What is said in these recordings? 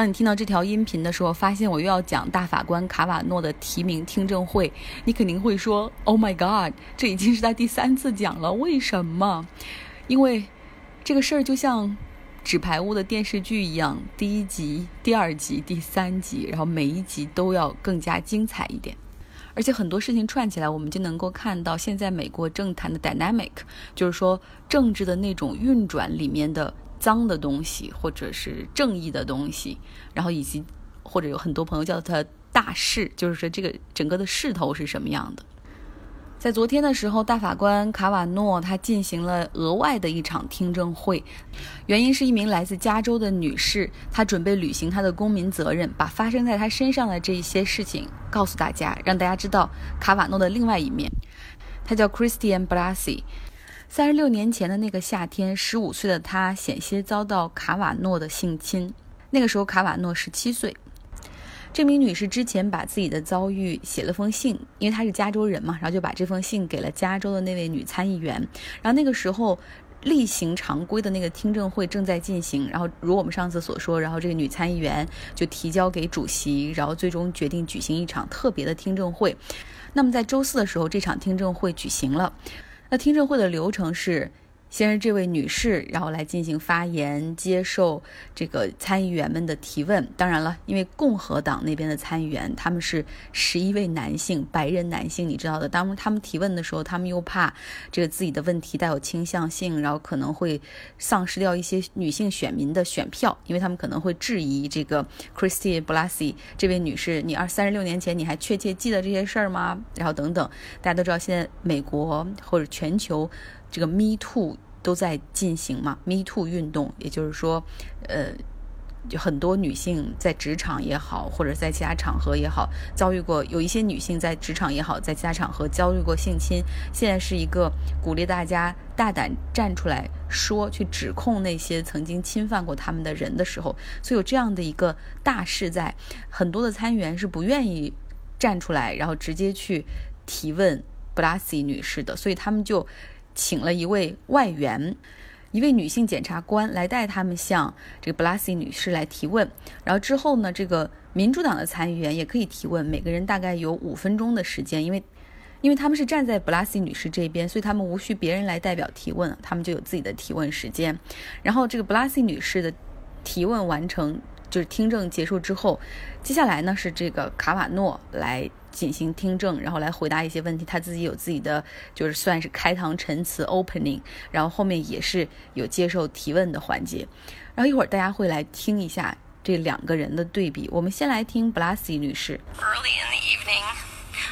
当你听到这条音频的时候，发现我又要讲大法官卡瓦诺的提名听证会，你肯定会说：“Oh my God，这已经是他第三次讲了，为什么？因为这个事儿就像纸牌屋的电视剧一样，第一集、第二集、第三集，然后每一集都要更加精彩一点。”而且很多事情串起来，我们就能够看到现在美国政坛的 dynamic，就是说政治的那种运转里面的脏的东西，或者是正义的东西，然后以及或者有很多朋友叫它大势，就是说这个整个的势头是什么样的。在昨天的时候，大法官卡瓦诺他进行了额外的一场听证会，原因是一名来自加州的女士，她准备履行她的公民责任，把发生在她身上的这一些事情告诉大家，让大家知道卡瓦诺的另外一面。她叫 Christian Blasi 三十六年前的那个夏天，十五岁的她险些遭到卡瓦诺的性侵，那个时候卡瓦诺十七岁。这名女士之前把自己的遭遇写了封信，因为她是加州人嘛，然后就把这封信给了加州的那位女参议员。然后那个时候例行常规的那个听证会正在进行，然后如我们上次所说，然后这个女参议员就提交给主席，然后最终决定举行一场特别的听证会。那么在周四的时候，这场听证会举行了。那听证会的流程是。先是这位女士，然后来进行发言，接受这个参议员们的提问。当然了，因为共和党那边的参议员他们是十一位男性，白人男性，你知道的。当他们提问的时候，他们又怕这个自己的问题带有倾向性，然后可能会丧失掉一些女性选民的选票，因为他们可能会质疑这个 Christie Blasey 这位女士，你二三十六年前你还确切记得这些事儿吗？然后等等，大家都知道，现在美国或者全球。这个 Me Too 都在进行嘛？Me Too 运动，也就是说，呃，就很多女性在职场也好，或者在其他场合也好，遭遇过；有一些女性在职场也好，在其他场合遭遇过性侵。现在是一个鼓励大家大胆站出来说，去指控那些曾经侵犯过他们的人的时候，所以有这样的一个大势在。很多的参议员是不愿意站出来，然后直接去提问布拉西女士的，所以他们就。请了一位外援，一位女性检察官来带他们向这个布拉西女士来提问。然后之后呢，这个民主党的参议员也可以提问，每个人大概有五分钟的时间，因为因为他们是站在布拉西女士这边，所以他们无需别人来代表提问，他们就有自己的提问时间。然后这个布拉西女士的提问完成，就是听证结束之后，接下来呢是这个卡瓦诺来。进行听证，然后来回答一些问题。他自己有自己的，就是算是开堂陈词 （opening），然后后面也是有接受提问的环节。然后一会儿大家会来听一下这两个人的对比。我们先来听 Blasi 女士。Early in the evening,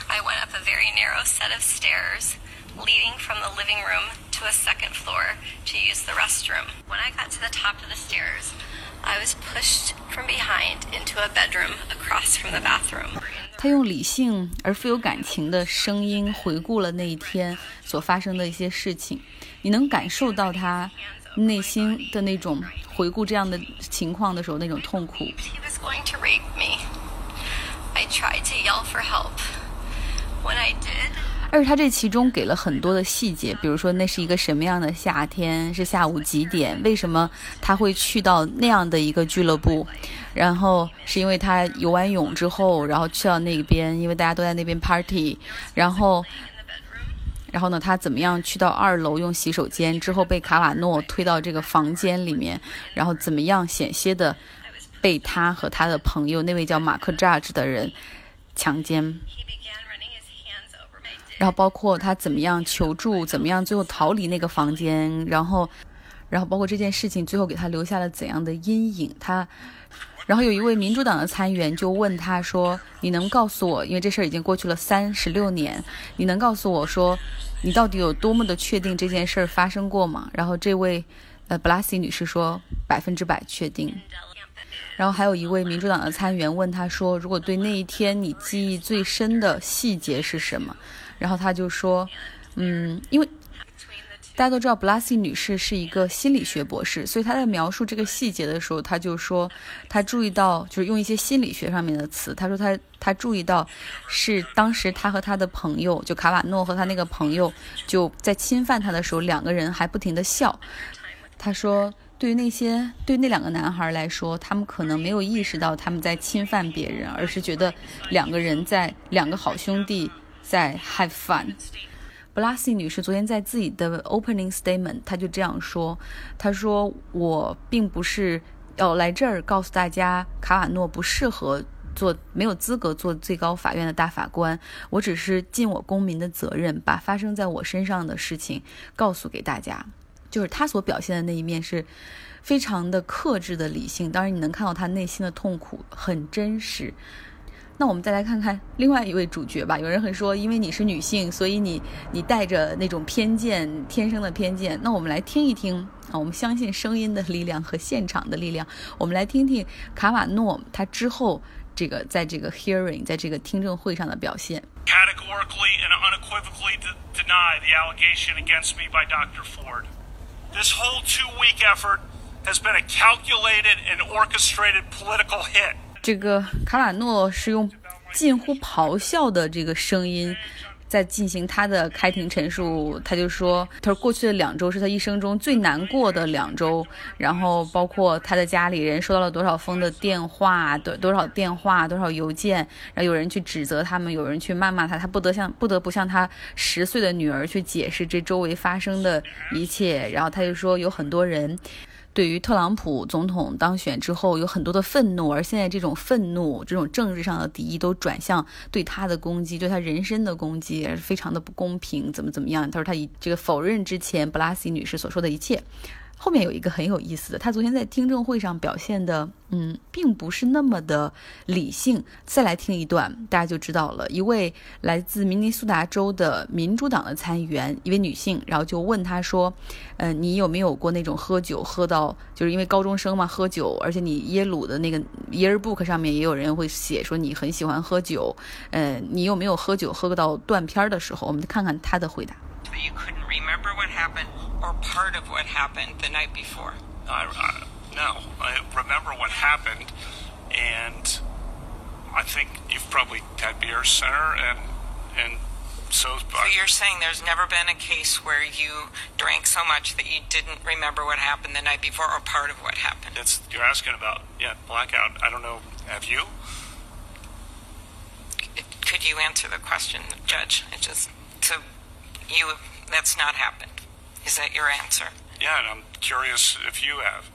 I went up a very narrow set of stairs leading from the living room to a second floor to use the restroom. When I got to the top of the stairs, I was pushed from behind into a bedroom across from the bathroom. 他用理性而富有感情的声音回顾了那一天所发生的一些事情，你能感受到他内心的那种回顾这样的情况的时候那种痛苦。而他这其中给了很多的细节，比如说那是一个什么样的夏天，是下午几点，为什么他会去到那样的一个俱乐部，然后是因为他游完泳之后，然后去到那边，因为大家都在那边 party，然后，然后呢，他怎么样去到二楼用洗手间之后被卡瓦诺推到这个房间里面，然后怎么样险些的被他和他的朋友那位叫马克 Judge 的人强奸。然后包括他怎么样求助，怎么样最后逃离那个房间，然后，然后包括这件事情最后给他留下了怎样的阴影。他，然后有一位民主党的参议员就问他说：“你能告诉我，因为这事儿已经过去了三十六年，你能告诉我说，你到底有多么的确定这件事儿发生过吗？”然后这位，呃，布拉西女士说：“百分之百确定。”然后还有一位民主党的参议员问他说：“如果对那一天你记忆最深的细节是什么？”然后他就说，嗯，因为大家都知道布拉西女士是一个心理学博士，所以她在描述这个细节的时候，她就说，她注意到就是用一些心理学上面的词。她说她她注意到是当时她和她的朋友，就卡瓦诺和他那个朋友就在侵犯她的时候，两个人还不停的笑。她说对于那些对那两个男孩来说，他们可能没有意识到他们在侵犯别人，而是觉得两个人在两个好兄弟在 have fun。布拉西女士昨天在自己的 opening statement，她就这样说：“她说我并不是要来这儿告诉大家卡瓦诺不适合做，没有资格做最高法院的大法官。我只是尽我公民的责任，把发生在我身上的事情告诉给大家。”就是她所表现的那一面是非常的克制的理性，当然你能看到她内心的痛苦很真实。那我们再来看看另外一位主角吧。有人会说，因为你是女性，所以你你带着那种偏见，天生的偏见。那我们来听一听啊，我们相信声音的力量和现场的力量。我们来听听卡瓦诺他之后这个在这个 hearing，在这个听证会上的表现。Categorically and unequivocally deny the allegation against me by Dr. Ford. This whole two week effort has been a calculated and orchestrated political hit. 这个卡瓦诺是用近乎咆哮的这个声音。在进行他的开庭陈述，他就说：“他说过去的两周是他一生中最难过的两周，然后包括他的家里人收到了多少封的电话，多多少电话，多少邮件，然后有人去指责他们，有人去谩骂他，他不得向不得不向他十岁的女儿去解释这周围发生的一切，然后他就说有很多人。”对于特朗普总统当选之后有很多的愤怒，而现在这种愤怒、这种政治上的敌意都转向对他的攻击，对他人身的攻击，非常的不公平，怎么怎么样？他说他以这个否认之前布拉西女士所说的一切。后面有一个很有意思的，他昨天在听证会上表现的，嗯，并不是那么的理性。再来听一段，大家就知道了。一位来自明尼苏达州的民主党的参议员，一位女性，然后就问他说：“嗯，你有没有过那种喝酒喝到，就是因为高中生嘛，喝酒，而且你耶鲁的那个 yearbook 上面也有人会写说你很喜欢喝酒，嗯，你有没有喝酒喝到断片的时候？”我们看看他的回答。Or part of what happened the night before? I, I, no, I remember what happened, and I think you've probably had beer center and and so. So you're saying there's never been a case where you drank so much that you didn't remember what happened the night before, or part of what happened? That's you're asking about. Yeah, blackout. I don't know. Have you? Could you answer the question, Judge? It just so you that's not happened. Is that your answer? Yeah, and I'm curious if you have.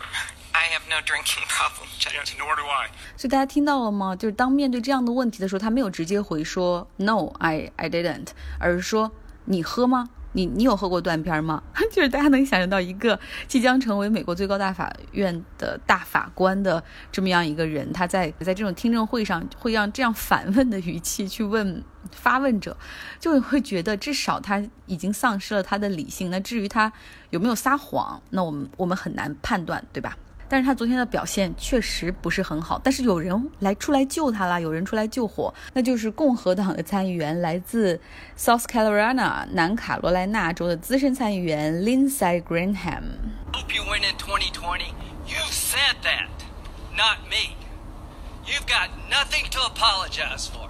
I have no drinking problem, Judge. Yeah, nor do I. 所以大家听到了吗？就是当面对这样的问题的时候，他没有直接回说 “No, I I didn't”，而是说“你喝吗？” ？”你你有喝过断片吗？就是大家能想象到一个即将成为美国最高大法院的大法官的这么样一个人，他在在这种听证会上会让这样反问的语气去问发问者，就会觉得至少他已经丧失了他的理性。那至于他有没有撒谎，那我们我们很难判断，对吧？但是他昨天的表现确实不是很好，但是有人来出来救他了，有人出来救火，那就是共和党的参议员，来自 South Carolina 南卡罗来纳州的资深参议员 Lindsey Graham。Hope you win in 2020. You said that, not me. You've got nothing to apologize for.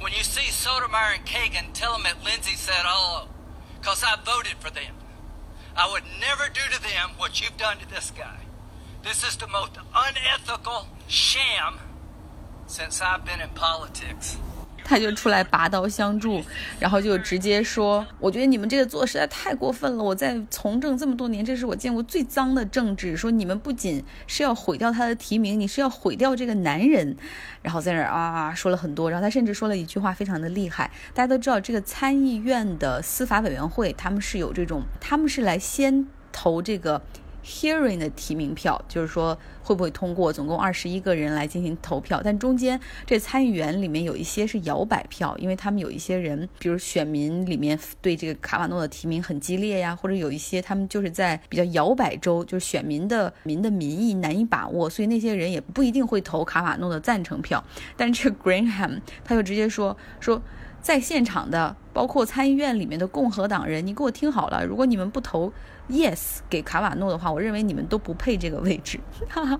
When you see Sotomayor and Kagan, tell them that Lindsay said hello, because I voted for them. I would never do to them what you've done to this guy. This is the most unethical sham since I've been in politics. 他就出来拔刀相助，然后就直接说：“我觉得你们这个做实在太过分了！我在从政这么多年，这是我见过最脏的政治。说你们不仅是要毁掉他的提名，你是要毁掉这个男人。”然后在那儿啊说了很多，然后他甚至说了一句话非常的厉害。大家都知道，这个参议院的司法委员会，他们是有这种，他们是来先投这个。Hearing 的提名票，就是说会不会通过？总共二十一个人来进行投票，但中间这参议员里面有一些是摇摆票，因为他们有一些人，比如选民里面对这个卡瓦诺的提名很激烈呀，或者有一些他们就是在比较摇摆州，就是选民的民的民意难以把握，所以那些人也不一定会投卡瓦诺的赞成票。但这个 Greenham 他就直接说说。在现场的，包括参议院里面的共和党人，你给我听好了，如果你们不投 yes 给卡瓦诺的话，我认为你们都不配这个位置。哈 哈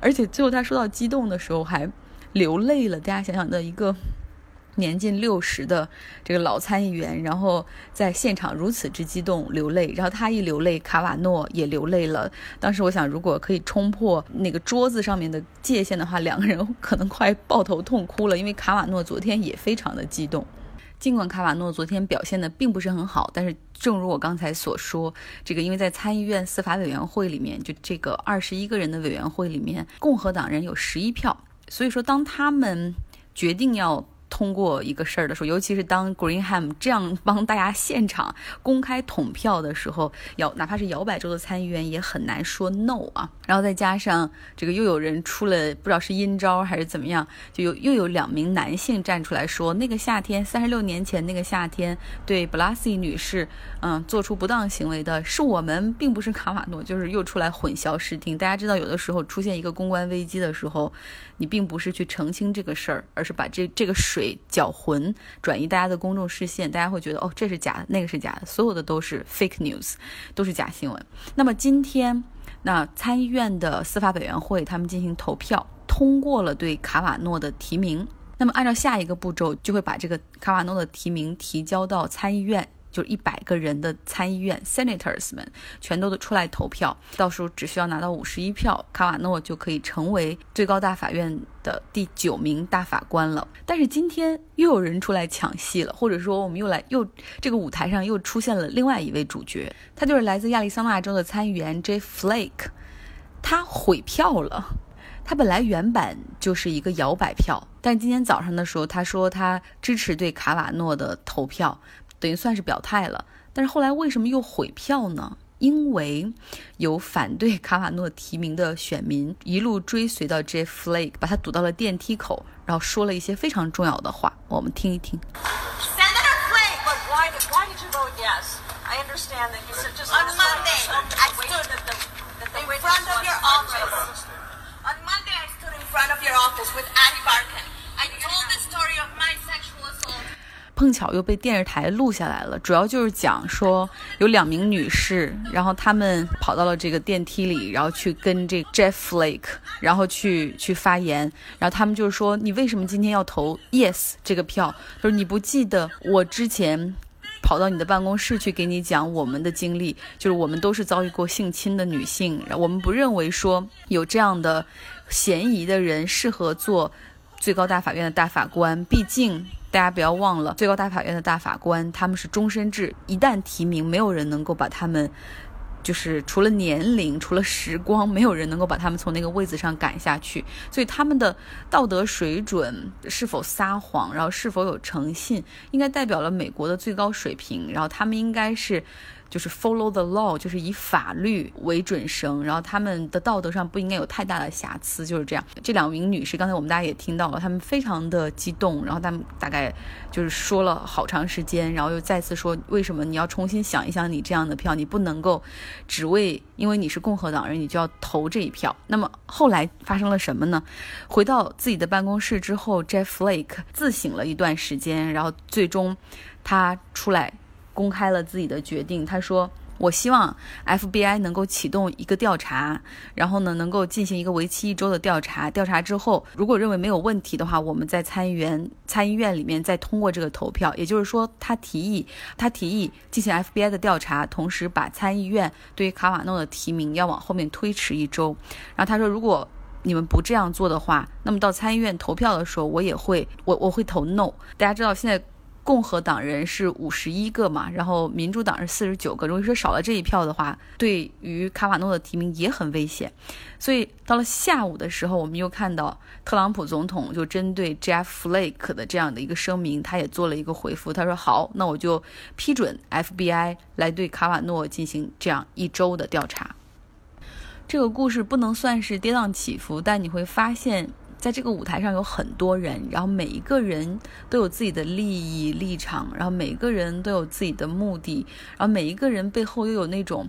而且最后他说到激动的时候还流泪了，大家想想的一个年近六十的这个老参议员，然后在现场如此之激动流泪，然后他一流泪，卡瓦诺也流泪了。当时我想，如果可以冲破那个桌子上面的界限的话，两个人可能快抱头痛哭了，因为卡瓦诺昨天也非常的激动。尽管卡瓦诺昨天表现的并不是很好，但是正如我刚才所说，这个因为在参议院司法委员会里面，就这个二十一个人的委员会里面，共和党人有十一票，所以说当他们决定要。通过一个事儿的时候，尤其是当 Greenham 这样帮大家现场公开统票的时候，摇哪怕是摇摆州的参议员也很难说 no 啊。然后再加上这个又有人出了不知道是阴招还是怎么样，就有又有两名男性站出来说，那个夏天三十六年前那个夏天对 Blasi 女士嗯做出不当行为的是我们，并不是卡瓦诺，就是又出来混淆视听。大家知道，有的时候出现一个公关危机的时候，你并不是去澄清这个事儿，而是把这这个水。水搅浑，转移大家的公众视线，大家会觉得哦，这是假的，那个是假的，所有的都是 fake news，都是假新闻。那么今天，那参议院的司法委员会他们进行投票，通过了对卡瓦诺的提名。那么按照下一个步骤，就会把这个卡瓦诺的提名提交到参议院。就一百个人的参议院 senators 们全都出来投票，到时候只需要拿到五十一票，卡瓦诺就可以成为最高大法院的第九名大法官了。但是今天又有人出来抢戏了，或者说我们又来又这个舞台上又出现了另外一位主角，他就是来自亚利桑那州的参议员 Jeff Flake，他毁票了。他本来原版就是一个摇摆票，但今天早上的时候他说他支持对卡瓦诺的投票。等于算是表态了，但是后来为什么又毁票呢？因为有反对卡瓦诺提名的选民一路追随到 Jeff Flake，把他堵到了电梯口，然后说了一些非常重要的话，我们听一听。Senator Flake, but why did why did you vote yes? I understand that you said just on Monday. I stood at the, in front of your office. On Monday, I stood in front of your office with Annie Barkin. I told the story of my sexual assault. 碰巧又被电视台录下来了，主要就是讲说有两名女士，然后她们跑到了这个电梯里，然后去跟这 Jeff Flake，然后去去发言，然后他们就是说你为什么今天要投 Yes 这个票？就是你不记得我之前跑到你的办公室去给你讲我们的经历，就是我们都是遭遇过性侵的女性，我们不认为说有这样的嫌疑的人适合做最高大法院的大法官，毕竟。大家不要忘了，最高大法院的大法官他们是终身制，一旦提名，没有人能够把他们。就是除了年龄，除了时光，没有人能够把他们从那个位子上赶下去。所以他们的道德水准是否撒谎，然后是否有诚信，应该代表了美国的最高水平。然后他们应该是。就是 follow the law，就是以法律为准绳，然后他们的道德上不应该有太大的瑕疵，就是这样。这两名女士，刚才我们大家也听到了，她们非常的激动，然后她们大概就是说了好长时间，然后又再次说，为什么你要重新想一想，你这样的票，你不能够只为因为你是共和党人，你就要投这一票。那么后来发生了什么呢？回到自己的办公室之后，Jeff Flake 自省了一段时间，然后最终他出来。公开了自己的决定。他说：“我希望 FBI 能够启动一个调查，然后呢，能够进行一个为期一周的调查。调查之后，如果认为没有问题的话，我们在参议员参议院里面再通过这个投票。也就是说，他提议，他提议进行 FBI 的调查，同时把参议院对于卡瓦诺的提名要往后面推迟一周。然后他说，如果你们不这样做的话，那么到参议院投票的时候，我也会，我我会投 no。大家知道现在。”共和党人是五十一个嘛，然后民主党是四十九个。如果说少了这一票的话，对于卡瓦诺的提名也很危险。所以到了下午的时候，我们又看到特朗普总统就针对 Jeff Flake 的这样的一个声明，他也做了一个回复。他说：“好，那我就批准 FBI 来对卡瓦诺进行这样一周的调查。”这个故事不能算是跌宕起伏，但你会发现。在这个舞台上有很多人，然后每一个人都有自己的利益立场，然后每个人都有自己的目的，然后每一个人背后又有那种，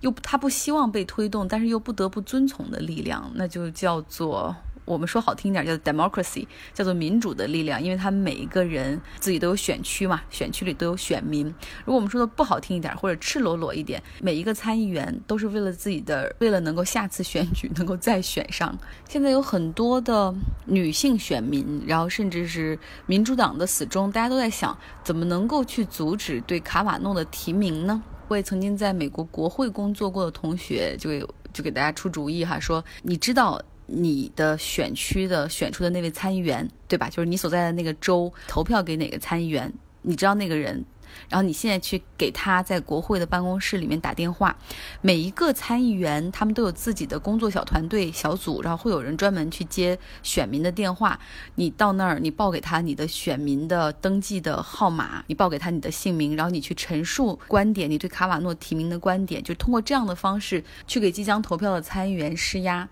又他不希望被推动，但是又不得不遵从的力量，那就叫做我们说好听一点叫 democracy，叫做民主的力量，因为他们每一个人自己都有选区嘛，选区里都有选民。如果我们说的不好听一点，或者赤裸裸一点，每一个参议员都是为了自己的，为了能够下次选举 能够再选上。现在有很多的女性选民，然后甚至是民主党的死忠，大家都在想怎么能够去阻止对卡瓦诺的提名呢？我也曾经在美国国会工作过的同学就给就给大家出主意哈，说你知道。你的选区的选出的那位参议员，对吧？就是你所在的那个州投票给哪个参议员，你知道那个人，然后你现在去给他在国会的办公室里面打电话。每一个参议员他们都有自己的工作小团队小组，然后会有人专门去接选民的电话。你到那儿，你报给他你的选民的登记的号码，你报给他你的姓名，然后你去陈述观点，你对卡瓦诺提名的观点，就通过这样的方式去给即将投票的参议员施压。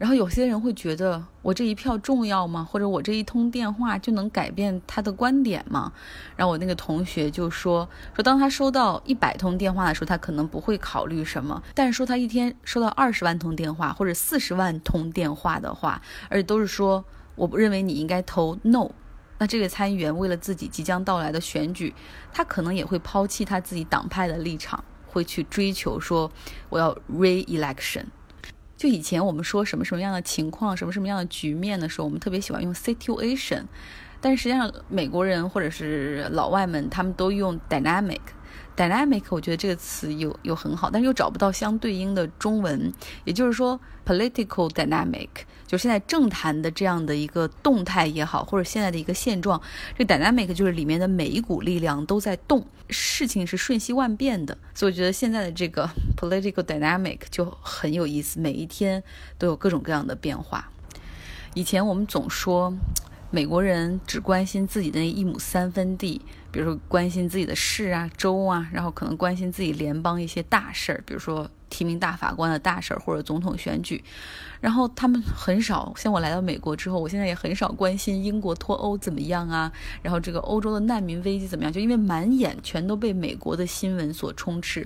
然后有些人会觉得我这一票重要吗？或者我这一通电话就能改变他的观点吗？然后我那个同学就说说，当他收到一百通电话的时候，他可能不会考虑什么；但是说他一天收到二十万通电话或者四十万通电话的话，而且都是说我不认为你应该投 no，那这位参议员为了自己即将到来的选举，他可能也会抛弃他自己党派的立场，会去追求说我要 re-election。就以前我们说什么什么样的情况，什么什么样的局面的时候，我们特别喜欢用 situation，但实际上美国人或者是老外们他们都用 dynamic。Dynamic 我觉得这个词又又很好，但是又找不到相对应的中文，也就是说 political dynamic，就现在政坛的这样的一个动态也好，或者现在的一个现状，这 dynamic 就是里面的每一股力量都在动，事情是瞬息万变的，所以我觉得现在的这个 political dynamic 就很有意思，每一天都有各种各样的变化。以前我们总说美国人只关心自己的那一亩三分地。比如说关心自己的市啊、州啊，然后可能关心自己联邦一些大事儿，比如说提名大法官的大事儿或者总统选举。然后他们很少，像我来到美国之后，我现在也很少关心英国脱欧怎么样啊，然后这个欧洲的难民危机怎么样，就因为满眼全都被美国的新闻所充斥。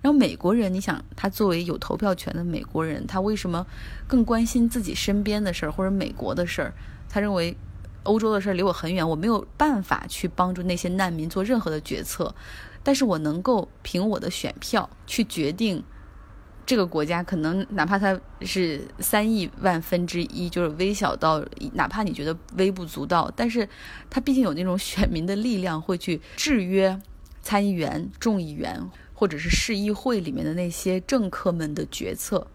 然后美国人，你想他作为有投票权的美国人，他为什么更关心自己身边的事儿或者美国的事儿？他认为。欧洲的事离我很远，我没有办法去帮助那些难民做任何的决策，但是我能够凭我的选票去决定这个国家，可能哪怕它是三亿万分之一，就是微小到哪怕你觉得微不足道，但是它毕竟有那种选民的力量，会去制约参议员、众议员或者是市议会里面的那些政客们的决策。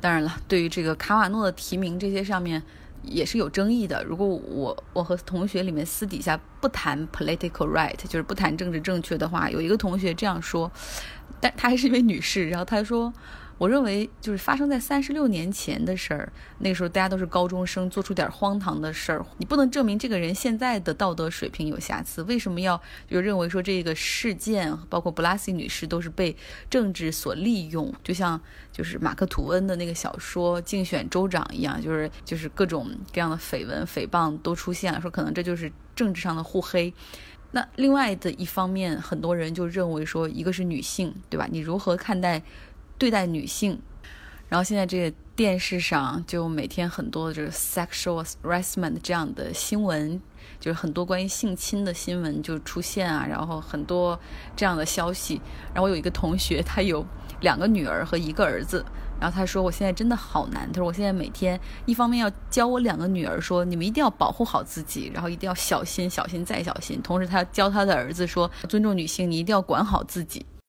当然了，对于这个卡瓦诺的提名这些上面。也是有争议的。如果我我和同学里面私底下不谈 political right，就是不谈政治正确的话，有一个同学这样说，但她还是一位女士，然后她说。我认为就是发生在三十六年前的事儿，那个时候大家都是高中生，做出点荒唐的事儿，你不能证明这个人现在的道德水平有瑕疵。为什么要就认为说这个事件，包括布拉西女士都是被政治所利用？就像就是马克吐温的那个小说《竞选州长》一样，就是就是各种各样的绯闻、诽谤都出现了，说可能这就是政治上的互黑。那另外的一方面，很多人就认为说，一个是女性，对吧？你如何看待？对待女性，然后现在这个电视上就每天很多的这个 sexual harassment 这样的新闻，就是很多关于性侵的新闻就出现啊，然后很多这样的消息。然后我有一个同学，他有两个女儿和一个儿子。然后他说：“我现在真的好难。”他说：“我现在每天一方面要教我两个女儿说，你们一定要保护好自己，然后一定要小心、小心再小心。同时，他教他的儿子说，尊重女性，你一定要管好自己。”